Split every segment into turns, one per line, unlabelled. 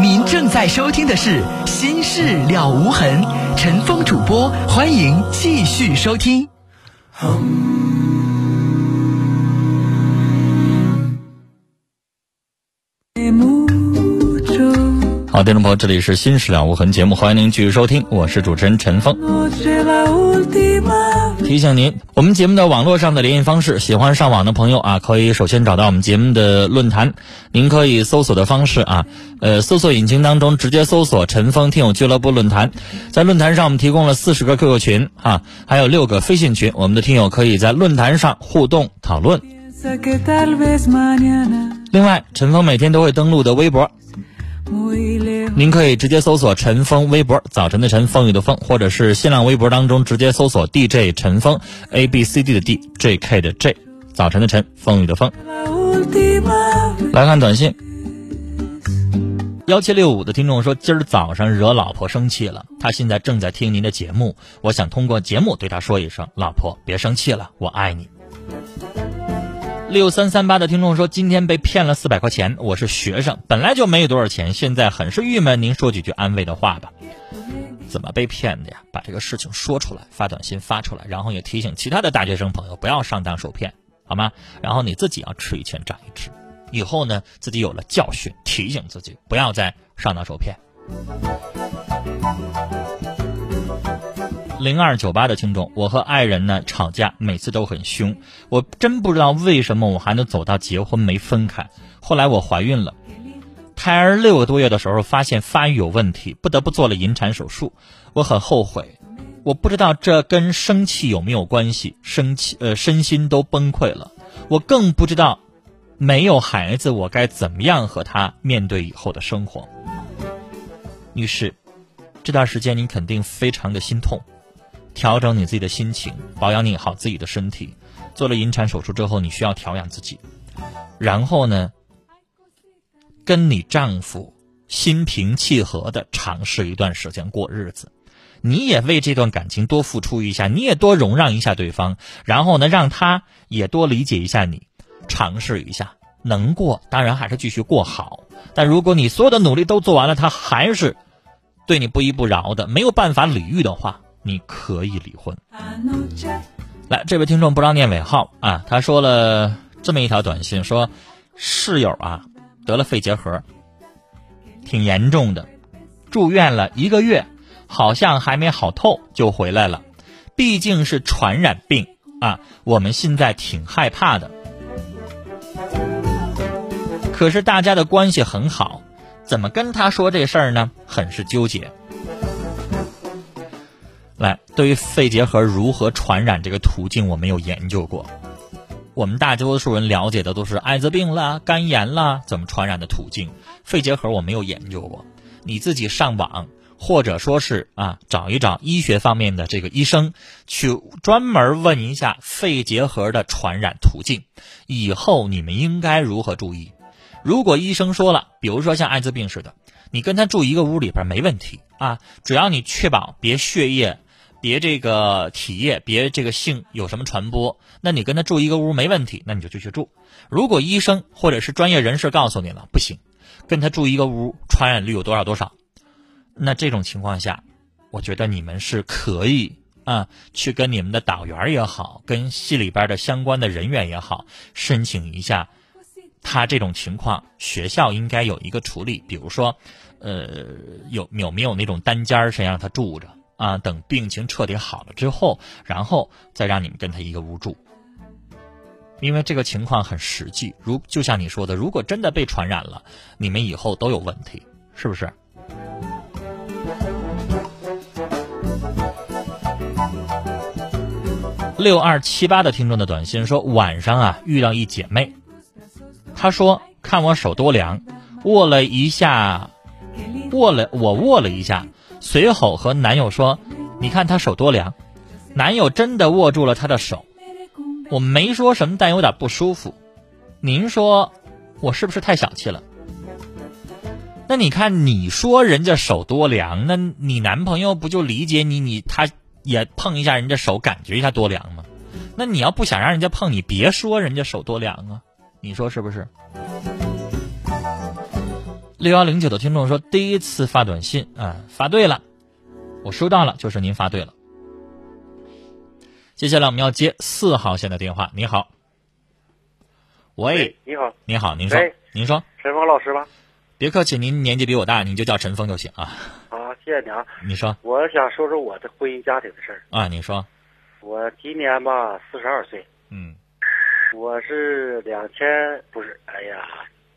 您正在收听的是《心事了无痕》，陈峰主播，欢迎继续收听。
好，听众朋友，这里是《心事了无痕》节目，欢迎您继续收听，我是主持人陈峰。提醒您，我们节目的网络上的联系方式，喜欢上网的朋友啊，可以首先找到我们节目的论坛，您可以搜索的方式啊，呃，搜索引擎当中直接搜索“陈峰听友俱乐部论坛”。在论坛上，我们提供了四十个 QQ 群啊，还有六个飞信群，我们的听友可以在论坛上互动讨论。另外，陈峰每天都会登录的微博。您可以直接搜索陈峰微博，早晨的晨，风雨的风，或者是新浪微博当中直接搜索 DJ 陈峰，A B C D 的 D，J K 的 J，早晨的晨，风雨的风。来看短信，幺七六五的听众说，今儿早上惹老婆生气了，他现在正在听您的节目，我想通过节目对他说一声，老婆别生气了，我爱你。六三三八的听众说：“今天被骗了四百块钱，我是学生，本来就没有多少钱，现在很是郁闷。您说几句安慰的话吧。怎么被骗的呀？把这个事情说出来，发短信发出来，然后也提醒其他的大学生朋友不要上当受骗，好吗？然后你自己要吃一堑长一智，以后呢自己有了教训，提醒自己不要再上当受骗。”零二九八的听众，我和爱人呢吵架，每次都很凶，我真不知道为什么我还能走到结婚没分开。后来我怀孕了，胎儿六个多月的时候发现发育有问题，不得不做了引产手术。我很后悔，我不知道这跟生气有没有关系，生气呃身心都崩溃了。我更不知道没有孩子我该怎么样和他面对以后的生活。女士，这段时间你肯定非常的心痛。调整你自己的心情，保养你好自己的身体。做了引产手术之后，你需要调养自己。然后呢，跟你丈夫心平气和的尝试一段时间过日子。你也为这段感情多付出一下，你也多容让一下对方。然后呢，让他也多理解一下你，尝试一下。能过当然还是继续过好。但如果你所有的努力都做完了，他还是对你不依不饶的，没有办法理喻的话。你可以离婚。来，这位听众不让念尾号啊，他说了这么一条短信，说室友啊得了肺结核，挺严重的，住院了一个月，好像还没好透就回来了。毕竟是传染病啊，我们现在挺害怕的。可是大家的关系很好，怎么跟他说这事儿呢？很是纠结。来，对于肺结核如何传染这个途径，我没有研究过。我们大多数人了解的都是艾滋病啦、肝炎啦，怎么传染的途径。肺结核我没有研究过。你自己上网，或者说是啊，找一找医学方面的这个医生，去专门问一下肺结核的传染途径。以后你们应该如何注意？如果医生说了，比如说像艾滋病似的，你跟他住一个屋里边没问题啊，只要你确保别血液。别这个体液，别这个性有什么传播，那你跟他住一个屋没问题，那你就继续住。如果医生或者是专业人士告诉你了不行，跟他住一个屋传染率有多少多少，那这种情况下，我觉得你们是可以啊，去跟你们的导员也好，跟系里边的相关的人员也好，申请一下，他这种情况学校应该有一个处理，比如说，呃，有有没有那种单间儿先让他住着。啊，等病情彻底好了之后，然后再让你们跟他一个屋住，因为这个情况很实际。如就像你说的，如果真的被传染了，你们以后都有问题，是不是？六二七八的听众的短信说，晚上啊遇到一姐妹，她说看我手多凉，握了一下，握了我握了一下。随后和男友说：“你看他手多凉。”男友真的握住了她的手，我没说什么，但有点不舒服。您说我是不是太小气了？那你看，你说人家手多凉，那你男朋友不就理解你？你他也碰一下人家手，感觉一下多凉吗？那你要不想让人家碰，你别说人家手多凉啊，你说是不是？六幺零九的听众说，第一次发短信啊，发对了，我收到了，就是您发对了。接下来我们要接四号线的电话。你好，喂，
你好，
你好，您说，您说，
陈峰老师吧？
别客气，您年纪比我大，你就叫陈峰就行。啊。
啊，谢谢你啊！
你说。
我想说说我的婚姻家庭的事儿。
啊，你说，
我今年吧四十二岁，
嗯。
我是两千不是，哎呀，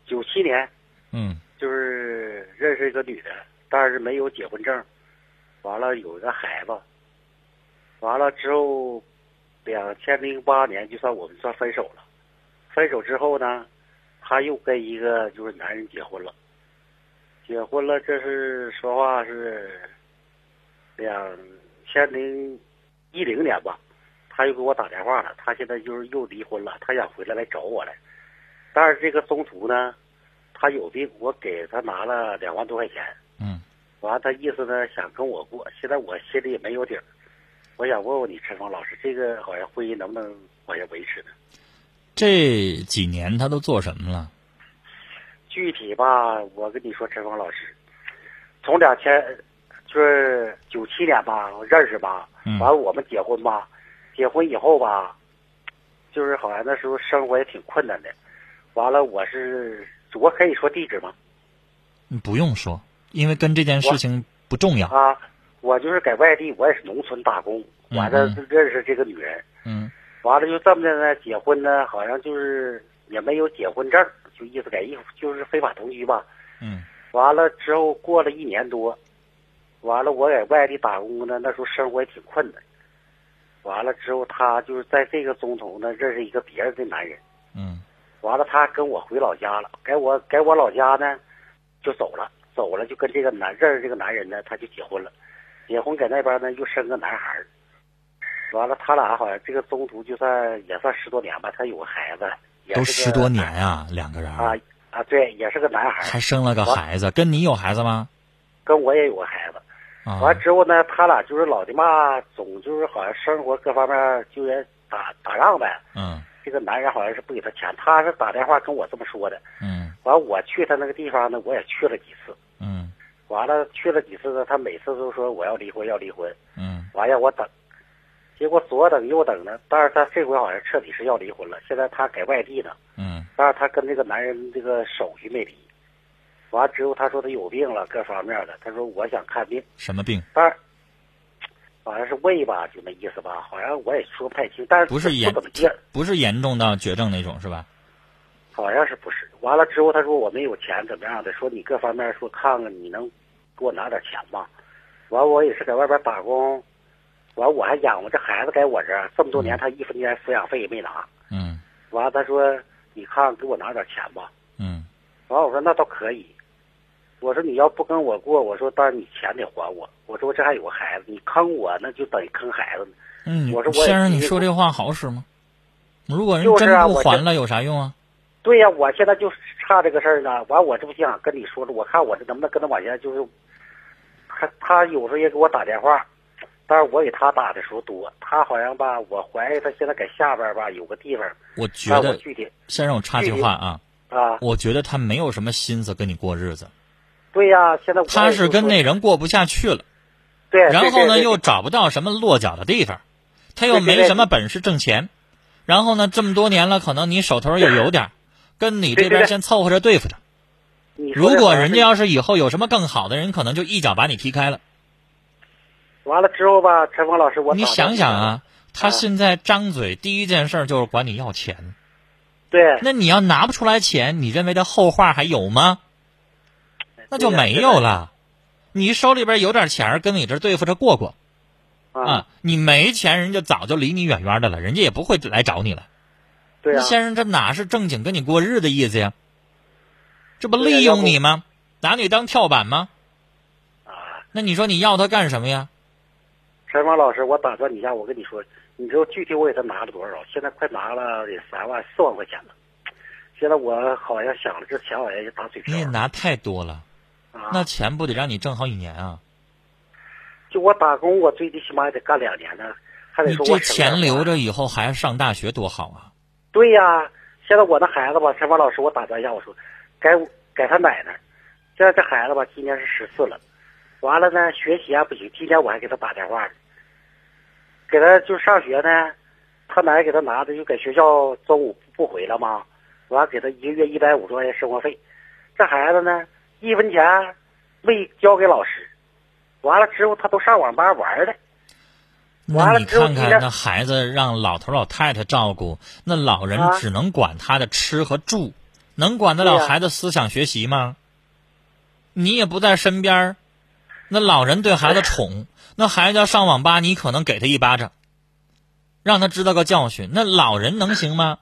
九七年。
嗯
就是认识一个女的，但是没有结婚证，完了有一个孩子，完了之后，两千零八年就算我们算分手了，分手之后呢，他又跟一个就是男人结婚了，结婚了，这是说话是两千零一零年吧，他又给我打电话了，他现在就是又离婚了，他想回来来找我来，但是这个中途呢，他有病，我给他拿了两万多块钱，
嗯，
完了他意思呢想跟我过，现在我心里也没有底儿，我想问问你陈峰老师，这个好像婚姻能不能往下维持呢？
这几年他都做什么了？
具体吧，我跟你说，陈峰老师，从两千就是九七年吧认识吧，
嗯。
完了我们结婚吧，结婚以后吧，就是好像那时候生活也挺困难的，完了我是我可以说地址吗？
你不用说，因为跟这件事情不重要。
啊，我就是在外地，我也是农村打工，
嗯
完了
就
认识这个女人，
嗯
完了就这么的呢，结婚呢，好像就是也没有结婚证，就意思改意就是非法同居吧。
嗯
完了之后过了一年多，完了我在外地打工呢，那时候生活也挺困难。完了之后，他就是在这个中途呢认识一个别人的男人，
嗯
完了他跟我回老家了，在我在我老家呢就走了，走了就跟这个男认识这个男人呢，他就结婚了，结婚在那边呢又生个男孩儿。完了，他俩好像这个中途就算也算十多年吧，他有个孩子，也
都十多年啊，两个人
啊啊，对，也是个男孩，
还生了个孩子，跟你有孩子吗？
跟我也有个孩子。
啊，
完之后呢，他俩就是老的嘛，总就是好像生活各方面就也打打仗呗。
嗯
这个男人好像是不给他钱，他是打电话跟我这么说的。
嗯
完我去他那个地方呢，我也去了几次。
嗯
完了去了几次呢，他每次都说我要离婚要离婚，
嗯
完让我等。结果左等右等呢，但是他这回好像彻底是要离婚了。现在他在外地呢，
嗯
但是他跟这个男人这个手续没离。完之后他说他有病了，各方面的。他说我想看病。
什么病？
但是好像是胃吧，就那意思吧，好像我也说不太清，但是
不是严
不怎么接，
不是严重到绝症那种是吧？
好像是不是？完了之后，他说我没有钱，怎么样的？说你各方面说看看，你能给我拿点钱吗？完我也是在外边打工，完我还养活这孩子，在我这儿这么多年，他一分钱抚养费也没拿。
嗯
完了他说你看给我拿点钱吧。
嗯
完了我说那倒可以。我说你要不跟我过，我说但是你钱得还我。我说我这还有个孩子，你坑我那就等于坑孩子呢。
嗯，
我说我
先生，你说这话好使吗？如果人真不还了，有啥用啊？
对呀、我现在就是差这个事儿呢。完，我这不想跟你说了，我看我这能不能跟他往下，就是他他有时候也给我打电话，但是我给他打的时候多，他好像吧，我怀疑他现在在下边吧有个地方，
我觉得，
具体
先生，我插句话啊，
啊，
我觉得他没有什么心思跟你过日子，
对呀、现在
他是跟那
那
人过不下去了，
对，
然后呢又找不到什么落脚的地方，他又没什么本事挣钱，然后呢这么多年了，可能你手头也有点儿，跟你这边先凑合着对付着。
你
如果人家要是以后有什么更好的人，可能就一脚把你踢开了。
完了之后吧，陈峰老师，我
你想想啊，他
啊
现在张嘴第一件事就是管你要钱，
对，
那你要拿不出来钱，你认为这后话还有吗？那就没有了。你手里边有点钱，跟你这对付着过过
啊，
啊。你没钱，人家早就离你远远的了，人家也不会来找你了。
对呀、
那先生，这哪是正经跟你过日子意思呀？这不利用你吗？拿你当跳板吗？
啊，
那你说你要他干什么呀？
陈芳老师，我打断你一下，我跟你说，你知道具体我给他拿了多少？现在快拿了得三万四万块钱了。现在我好像想了，这钱好像也打水漂
你也拿太多了，
啊。
那钱不得让你挣好几年啊？
就我打工，我最起码也得干两年呢，还得
你
说
这钱留。着以后还要上大学多好啊！
对呀、现在我那孩子吧，陈芳老师，我打断一下，我说，该给他奶奶，现在这孩子吧，今年是十四了，完了呢，学习还不行。今天我还给他打电话呢，给他就上学呢，他奶给他拿的就给学校中午不回了吗？完给他一个月一百五十块钱生活费，这孩子呢，一分钱没交给老师，完了之后他都上网吧玩了。
那你看看，那孩子让老头老太太照顾，那老人只能管他的吃和住，能管得了孩子思想学习吗？你也不在身边那老人对孩子宠，那孩子要上网吧，你可能给他一巴掌，让他知道个教训。那老人能行吗？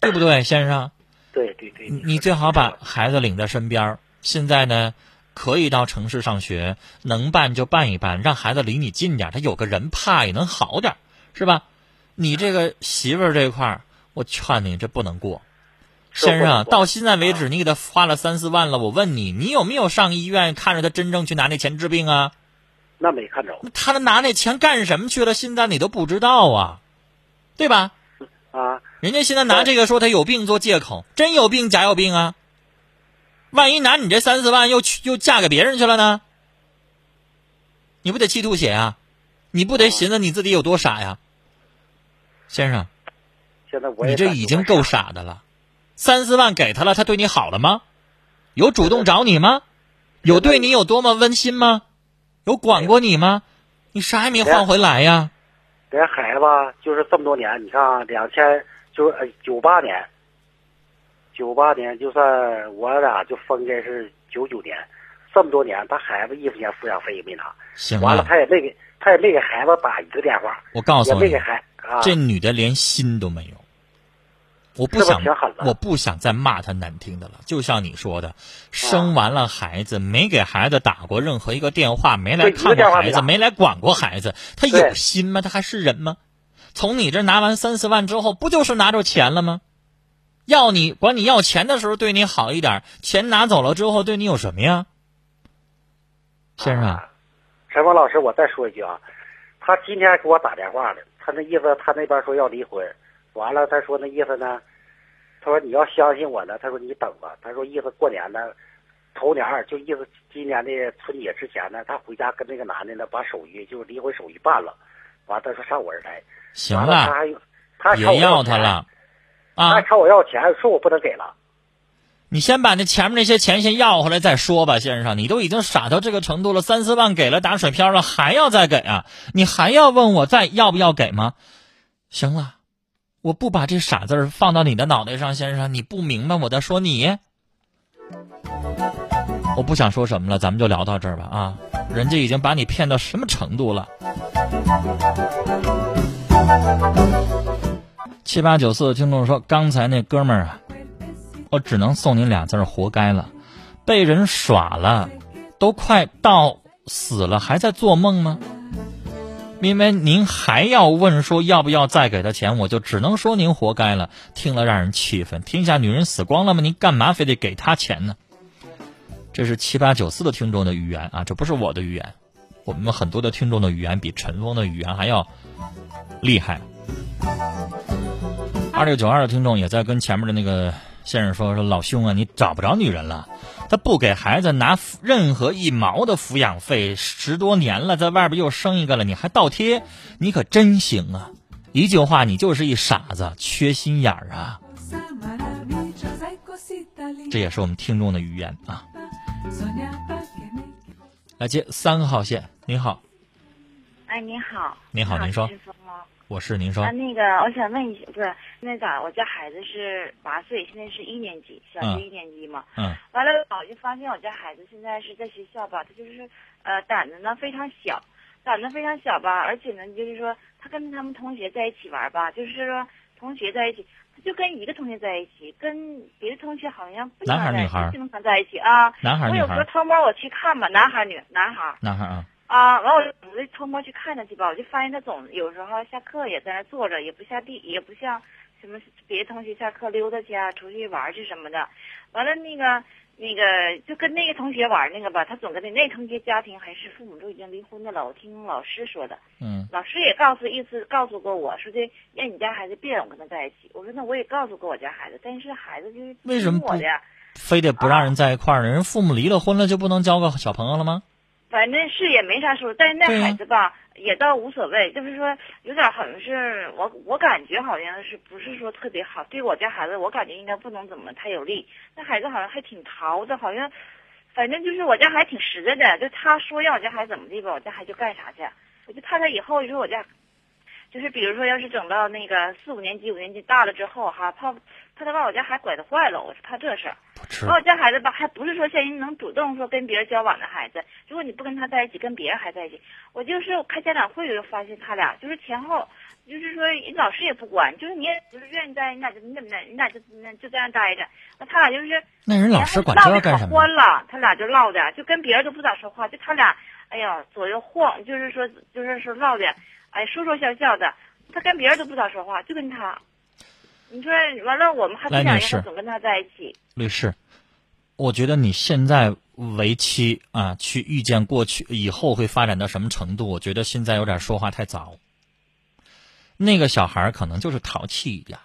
对不对，先生？
对对对。
你最好把孩子领在身边现在呢？可以到城市上学，能办就办一办，让孩子离你近点，他有个人怕也能好点，是吧？你这个媳妇儿这块儿，我劝你这不能过，先生。到现在为止，你给他花了三四万了，我问你，你有没有上医院看着他真正去拿那钱治病啊？
那没看着。
他拿那钱干什么去了？现在你都不知道啊，对吧？
啊。
人家现在拿这个说他有病做借口，真有病假有病啊？万一拿你这三四万又去又嫁给别人去了呢？你不得气吐血啊？你不得寻思你自己有多傻呀，先生？
现在我
你这已经够傻的了。三四万给他了，他对你好了吗？有主动找你吗？有对你有多么温馨吗？有管过你吗？你啥也没换回来呀？
这孩子吧，就是这么多年，你看啊，两千就是九八年。九八年就算我俩就分开是九九年，这么多年他孩子一分钱抚养费也没拿，
行
完了他也没给他也没给孩子打一个电话。
我告诉
你，
这女的连心都没有。我不想，我不想再骂她难听的了。就像你说的，生完了孩子没给孩子打过任何一个电话，没来看过孩子，没来管过孩子，他有心吗？他还是人吗？从你这拿完三四万之后，不就是拿着钱了吗？要你管你要钱的时候对你好一点，钱拿走了之后对你有什么呀，先生？
陈峰老师，我再说一句啊，他今天给我打电话了，他那意思他那边说要离婚，完了他说那意思呢，他说你要相信我呢，他说你等吧，他说意思过年呢，头年就意思今年的春节之前呢，他回家跟那个男的呢把手续就离婚手续办了，完他说上我这来，
行了，
他还他
别要他了。啊！
还朝我要钱，说我不能给了。
你先把那前面那些钱先要回来再说吧，先生。你都已经傻到这个程度了，三四万给了打水漂了，还要再给啊？你还要问我再要不要给吗？行了，我不把这傻字放到你的脑袋上，先生，你不明白我在说你。我不想说什么了，咱们就聊到这儿吧啊！人家已经把你骗到什么程度了？七八九四的听众说：“刚才那哥们儿啊，我只能送您俩字儿，活该了，被人耍了，都快到死了还在做梦吗？因为您还要问说要不要再给他钱，我就只能说您活该了。听了让人气愤，天下女人死光了吗？您干嘛非得给他钱呢？这是七八九四的听众的语言啊，这不是我的语言。我们很多的听众的语言比陈峰的语言还要厉害。”二六九二的听众也在跟前面的那个先生说说老兄啊，你找不着女人了，他不给孩子拿任何一毛的抚养费，十多年了，在外边又生一个了，你还倒贴，你可真行啊！一句话，你就是一傻子，缺心眼儿啊！这也是我们听众的语言啊。来接三号线，您好。
哎，你好。
你好，您说。我是您说
啊，那个我想问一下，不是那咋？我家孩子是八岁，现在是一年级，小学一年级嘛。
嗯。
完了，我就发现我家孩子现在是在学校吧，他就是呃胆子呢非常小，胆子非常小吧，而且呢就是说他跟他们同学在一起玩吧，就是说同学在一起，他就跟一个同学在一起，跟别的同学好像不
男孩女孩
经常在一起啊。
男孩
女孩。我有时候偷摸我去看吧，男孩女男孩。
男孩啊。
啊，完我就我就偷摸去看他去吧，我就发现他总有时候下课也在那坐着，也不下地，也不像什么别的同学下课溜达去啊，出去玩去什么的。完了那个那个就跟那个同学玩那个吧，他总跟那那同学家庭还是父母都已经离婚的了。我听老师说的，
嗯，
老师也告诉意思告诉过我说的，让你家孩子别总跟他在一起。我说那我也告诉过我家孩子，但是孩子就是
为什么我的呀非得不让人在一块儿呢？人父母离了婚了就不能交个小朋友了吗？
反正是也没啥说，但是那孩子吧，也倒无所谓，就是说有点好像是我我感觉好像是不是说特别好，对我家孩子我感觉应该不能怎么太有利。那孩子好像还挺淘的，好像反正就是我家孩子挺实在的，就他说让我家孩子怎么地吧，我家孩子就干啥去。我就怕他以后就是我家，就是比如说要是整到那个四五年级、五年级大了之后哈，怕怕他把我家孩子拐的坏了，我是怕这事儿。我家孩子吧，还不是说像人能主动说跟别人交往的孩子，如果你不跟他在一起，跟别人还在一起，我就是开家长会就发现他俩就是前后，就是说人老师也不管，就是你也就是愿意在，你俩就那那你俩就那就这样待着，那他俩就是
那人老师管
唠的可
这干什么？
欢了，他俩就唠的，就跟别人都不咋说话，就他俩，哎呀左右晃，就是说就是说唠的，哎说说笑笑的，他跟别人都不咋说话，就跟他，你说完了我们还不想他总跟他在一起。
律师，我觉得你现在为期啊，去预见过去以后会发展到什么程度，我觉得现在有点说话太早。那个小孩儿可能就是淘气一点，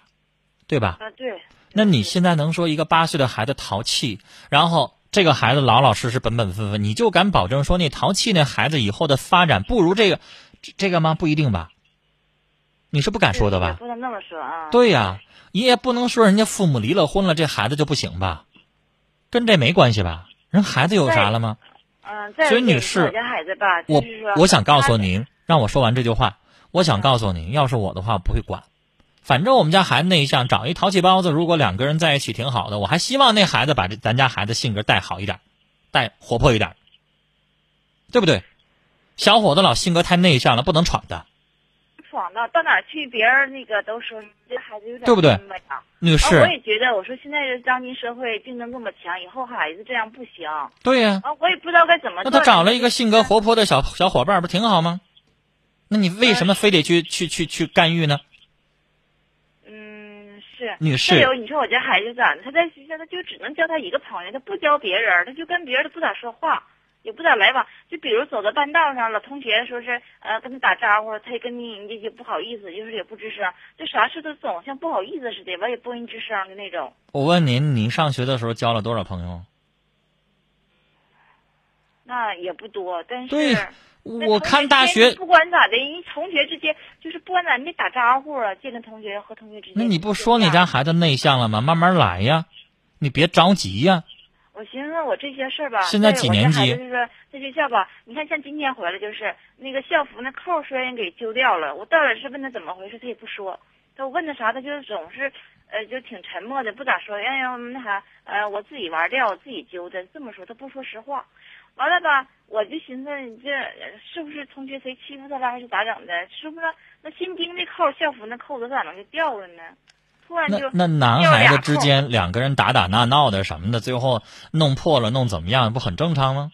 对吧？
啊，对。
那你现在能说一个八岁的孩子淘气，然后这个孩子老老实实、本本分分，你就敢保证说那淘气那孩子以后的发展不如这个这这个吗？不一定吧？你是不敢说的吧？
不能那么说啊。
对呀、你也不能说人家父母离了婚了，这孩子就不行吧？跟这没关系吧？人孩子有啥了吗？
嗯，再
所以女士
我
我想告诉您，让我说完这句话。我想告诉您，要是我的话，我不会管。反正我们家孩子内向，找一淘气包子，如果两个人在一起挺好的，我还希望那孩子把这咱家孩子性格带好一点，带活泼一点，对不对？小伙子老性格太内向了，不能闯的。
闯到到哪儿去，别人那个都说你这孩子有点
对不对女
啊我，也觉得，我说现在这当今社会竞争这么强，以后孩子这样不行啊，
对呀、
我也不知道该怎么做。
那他找了一个性格活泼的小小伙伴，不挺好吗？那你为什么非得去去去去干预呢？
嗯，是。
女士
再有，你说我家孩子咋的？他在学校他就只能交他一个朋友，他不交别人，他就跟别人都不咋说话，也不咋来往。就比如走到半道上了，同学说是呃跟他打招呼，他也跟你人家就不好意思，就是也不吱声，就啥事都总像不好意思似的，完也不跟你吱声的那种。
我问您，您上学的时候交了多少朋友？
那也不多，但是
对我看大
学不管咋的，人同学之间就是不管咋，你得打招呼啊，见着同学和同学之间。
那你不说你家？孩子内向了吗？慢慢来呀，你别着急呀。
我寻思我这些事儿吧，
现在几年级
就是说在学校吧，你看像今天回来就是那个校服那扣儿说人给揪掉了，我到底是问他怎么回事，他也不说。他我问他啥，他就总是呃就挺沉默的，不咋说。哎呀那啥呃我自己玩掉，我自己揪的，这么说他不说实话。完了吧，我就寻思你这呃是不是同学谁欺负他了，还是咋整的？是不是那新钉那扣儿校服那扣子咋能就掉了呢？突然就
那那男孩子之间两个人打打闹闹的什么的，最后弄破了弄怎么样，不很正常吗？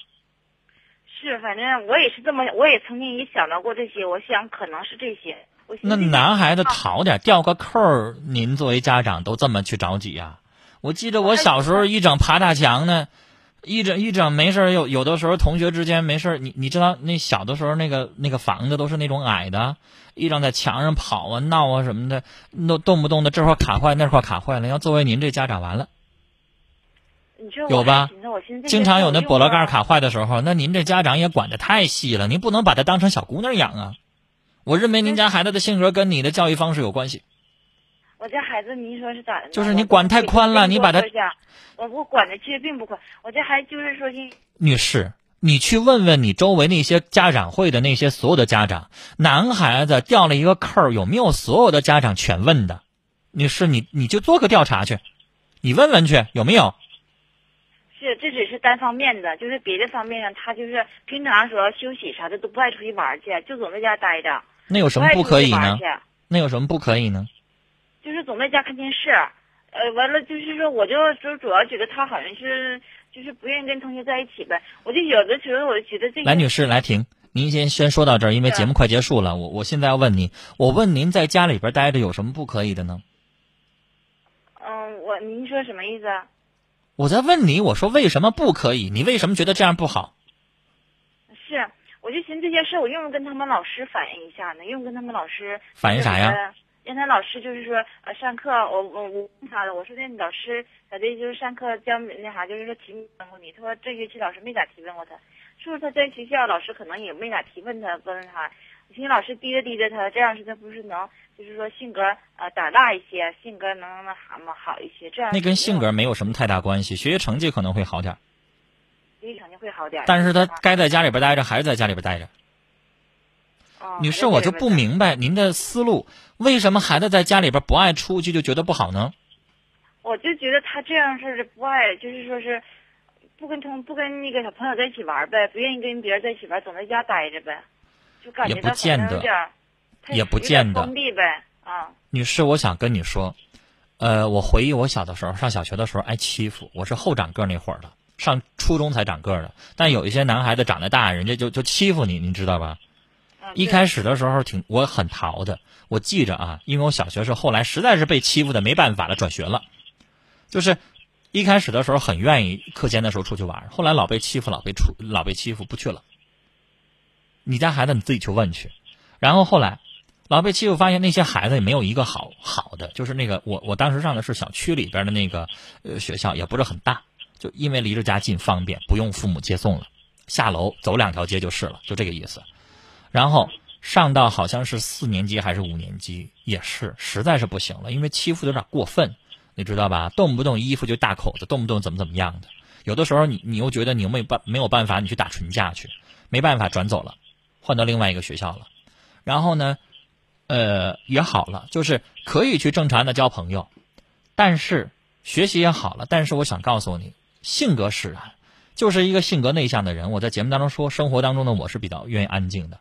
是，反正我也是这么，我也曾经也想到过这些，我想可能是这些。我
那男孩子
啊
淘点，掉个扣儿，您作为家长都这么去着急呀、我记得我小时候一整爬大墙呢，一整一整没事儿有有的时候同学之间没事儿你你知道那小的时候那个那个房子都是那种矮的，一整在墙上跑啊闹啊什么的，那动不动的这块卡坏那块卡坏了，要作为您这家长完了。有吧经常有那
用啊
波罗盖卡坏的时候，那您这家长也管得太细了，您不能把他当成小姑娘养啊。我认为您家孩子的性格跟你的教育方式有关系。
我家孩子，您说是咋的？
就是你管太宽了你把他
我我我管的其实并不宽，我这孩子就是说是
女士，你去问问你周围那些家长会的那些所有的家长，男孩子掉了一个扣儿，有没有所有的家长全问的？你是，你你就做个调查去，你问问去有没有？
是这只是单方面的，就是别的方面上，他就是平常时候休息啥的都不爱出去玩去，就总在家待着。
那有什么不可以呢？那有什么不可以呢？
就是总在家看电视，呃，完了就是说，我就就主要觉得他好像是就是不愿意跟同学在一起呗。我就有的时候我就觉得这个
来，女士，来停，您先先说到这儿，因为节目快结束了。我我现在要问您，我问您在家里边待着有什么不可以的呢？
嗯，我您说什么意思啊？
我在问你，我说为什么不可以？你为什么觉得这样不好？
是，我就寻思这些事，我用不用跟他们老师反映一下呢？用不用跟他们老师
反映啥呀？
让跟他老师就是说呃上课，我我我问他的，我说那老师咋的就是上课教那啥，就是说提问过你，他说这学期老师没咋提问过他，是不是他在学校老师可能也没咋提问他问他，我寻思老师提着提着他，这样式他不是能就是说性格呃胆大一些，性格能那啥嘛好一些，这样
那跟性格没有什么太大关系，学习成绩可能会好点儿，
学习成绩会好点儿。
但是他
啊
该在家里边待着还是在家里边待着。
哦
女士，我就不明白您的思路，为什么孩子在家里边不爱出去就觉得不好呢？
我就觉得他这样式儿的不爱，就是说是不跟同不跟那个小朋友在一起玩儿呗，不愿意跟别人在一起玩儿，总在家待着呗，就感觉
也不
他好像
见得
有点儿
也不见得
封闭呗啊。
女士，我想跟你说，呃，我回忆我小的时候上小学的时候挨欺负，我是后长个儿那会儿的，上初中才长个儿的。但有一些男孩子长得大，人家就就欺负你，你知道吧？
嗯
一开始的时候挺我很淘的，我记着啊，因为我小学是后来实在是被欺负的没办法了，转学了。就是一开始的时候很愿意课间的时候出去玩，后来老被欺负，老被出老被欺负不去了。你家孩子你自己去问去，然后后来老被欺负，发现那些孩子也没有一个好好的，就是那个我我当时上的是小区里边的那个呃学校，也不是很大，就因为离着家近方便，不用父母接送了，下楼走两条街就是了，就这个意思。然后上到好像是四年级还是五年级，也是实在是不行了，因为欺负的有点过分，你知道吧？动不动衣服就大口子，动不动怎么怎么样的。有的时候你你又觉得你没办没有办法，你去打群架去，没办法转走了，换到另外一个学校了。然后呢，呃，也好了，就是可以去正常的交朋友，但是学习也好了。但是我想告诉你，性格使然，就是一个性格内向的人。我在节目当中说，生活当中的我是比较愿意安静的。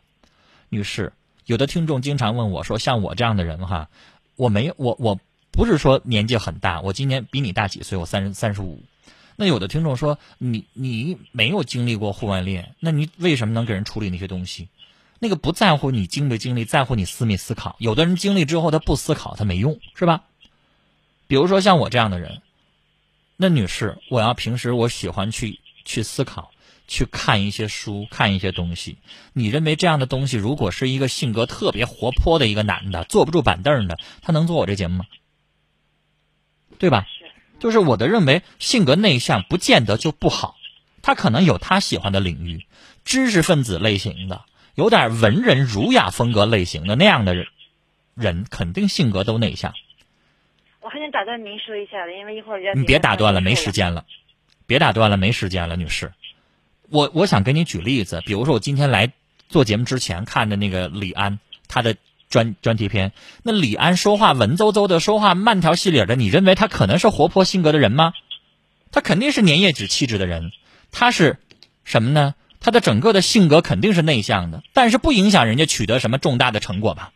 女士，有的听众经常问我说，像我这样的人哈，我没我我不是说年纪很大，我今年比你大几岁，我三十三十五。那有的听众说，你你没有经历过婚外恋，那你为什么能给人处理那些东西？那个不在乎你经没经历，在乎你思没思考。有的人经历之后他不思考，他没用，是吧？比如说像我这样的人，那女士，我要平时我喜欢去去思考，去看一些书，看一些东西。你认为这样的东西，如果是一个性格特别活泼的一个男的，坐不住板凳的，他能做我这节目吗？对吧？就是我的认为，性格内向不见得就不好，他可能有他喜欢的领域，知识分子类型的，有点文人儒雅风格类型的那样的人，人肯定性格都内向。
我还想打断您说一下的，因为一会儿要
你别打断了，没时。
间
了，别打断了，没时间了，女士。我我想给你举例子，比如说我今天来做节目之前看的那个李安他的专专题片，那李安说话文绉绉的，说话慢条细理的，你认为他可能是活泼性格的人吗？他肯定是粘液质气质的人，他是什么呢？他的整个的性格肯定是内向的，但是不影响人家取得什么重大的成果吧？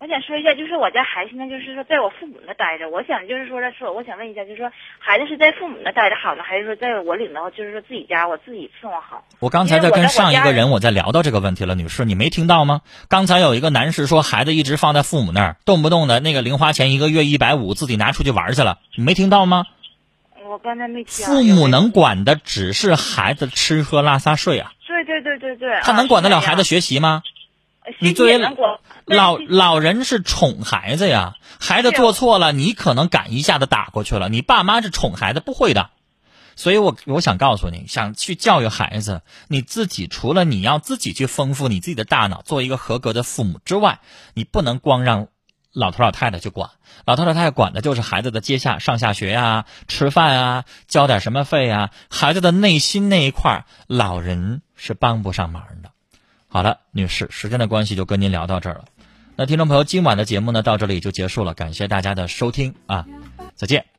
我想说一下，就是我家孩子现在就是说在我父母那待着，我想就是说说，我想问一下，就是说孩子是在父母那待着好呢，还是说在我领到就是说自己家我自己伺候好？
我刚才在跟上一个人我在聊到这个问题了，女士，你没听到吗？刚才有一个男士说孩子一直放在父母那儿，动不动的那个零花钱一个月一百五，自己拿出去玩去了，你没听到吗？
我刚才没听。
父母能管的只是孩子吃喝拉撒睡啊，
对对对对对。
他能管得了孩子学习吗？你作为老老人是宠孩子呀，孩子做错了，你可能赶一下子打过去了。你爸妈是宠孩子，不会的。所以我我想告诉你，想去教育孩子，你自己除了你要自己去丰富你自己的大脑，做一个合格的父母之外，你不能光让老头老太太去管。老头老太太管的就是孩子的接下上下学啊、吃饭啊、交点什么费啊，孩子的内心那一块，老人是帮不上忙的。好了，女士，时间的关系就跟您聊到这儿了。那听众朋友，今晚的节目呢到这里就结束了，感谢大家的收听啊，再见。